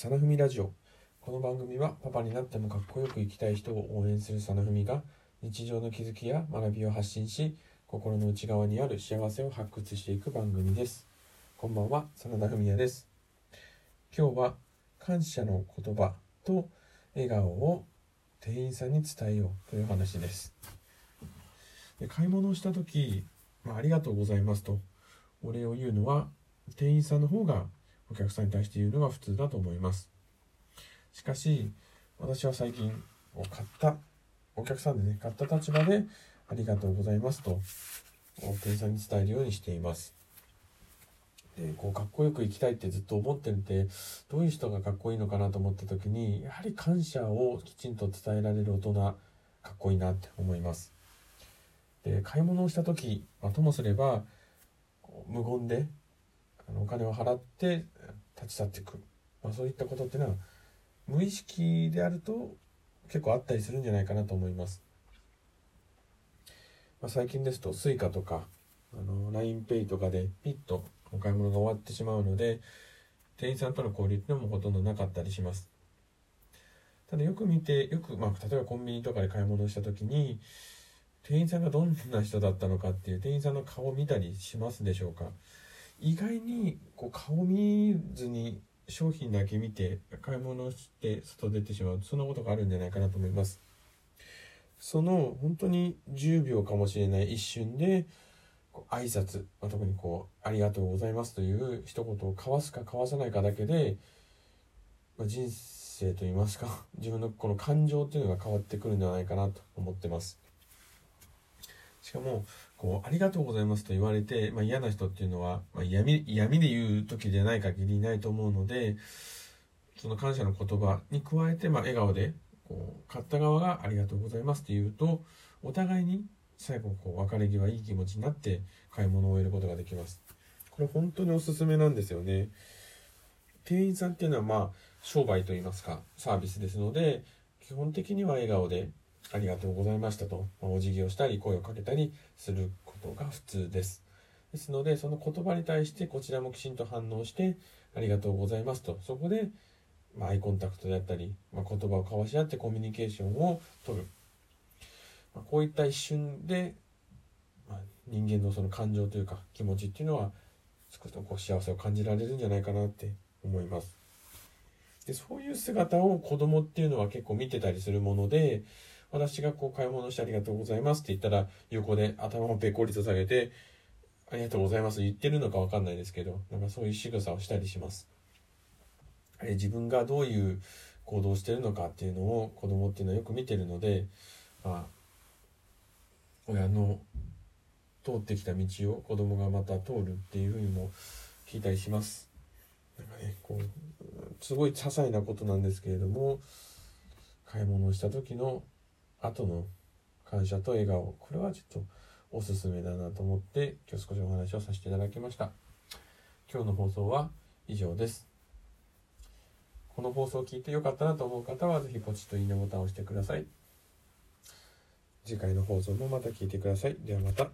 サナフミラジオ。この番組はパパになってもかっこよく生きたい人を応援するサナフミが日常の気づきや学びを発信し心の内側にある幸せを発掘していく番組です。こんばんは真田文也です。今日は感謝の言葉と笑顔を店員さんに伝えようという話です。で買い物をした時、まあ、ありがとうございますとお礼を言うのは店員さんの方がお客さんに対して言うのが普通だと思います。しかし私は最近を買ったお客さんでね買った立場でありがとうございますと店員さんに伝えるようにしています。でこうかっこよく生きたいってずっと思ってるってどういう人がかっこいいのかなと思った時にやはり感謝をきちんと伝えられる大人かっこいいなって思います。で買い物をした時、まあ、ともすれば無言であのお金を払って立ち去っていく、まあ、そういったことっていうのは無意識であると結構あったりするんじゃないかなと思います、まあ、最近ですと Suica とかあの LINEPay とかでピッとお買い物が終わってしまうので店員さんとの交流っていうのもほとんどなかったりします。ただよく見てよく、まあ、例えばコンビニとかで買い物した時に店員さんがどんな人だったのかっていう店員さんの顔を見たりしますでしょうか。意外にこう顔見ずに商品だけ見て買い物して外出てしまうそんなことがあるんじゃないかなと思います。その本当に10秒かもしれない一瞬で挨拶、まあ、特にこう「ありがとうございます」という一言を交わすか交わさないかだけで、まあ、人生といいますか自分のこの感情っていうのが変わってくるんじゃないかなと思ってます。しかもこう「ありがとうございます」と言われて、まあ、嫌な人っていうのは、まあ、嫌味嫌味で言う時でない限りいないと思うのでその感謝の言葉に加えて、まあ、笑顔でこう買った側が「ありがとうございます」って言うとお互いに最後こう別れ際いい気持ちになって買い物を終えることができます。これ本当におすすめなんですよね。店員さんっていうのはまあ商売といいますかサービスですので基本的には笑顔でありがとうございましたと、まあ、お辞儀をしたり声をかけたりすることが普通です。ですのでその言葉に対してこちらもきちんと反応してありがとうございますと。そこで、まあ、アイコンタクトであったり、まあ、言葉を交わし合ってコミュニケーションをとる。まあ、こういった一瞬で、まあ、人間のその感情というか気持ちっていうのは少しこう幸せを感じられるんじゃないかなって思います。でそういう姿を子供っていうのは結構見てたりするもので私がこう買い物してありがとうございますって言ったら横で頭をぺこりと下げてありがとうございます言ってるのかわかんないですけどなんかそういう仕草をしたりします。え自分がどういう行動をしてるのかっていうのを子供っていうのはよく見てるので、まあ、親の通ってきた道を子供がまた通るっていうふうにも聞いたりします。なんかねこうすごい些細なことなんですけれども買い物をした時の後の感謝と笑顔これはちょっとおすすめだなと思って今日少しお話をさせていただきました今日の放送は以上ですこの放送を聞いてよかったなと思う方は是非ポチッといいねボタンを押してください次回の放送もまた聞いてください。ではまた。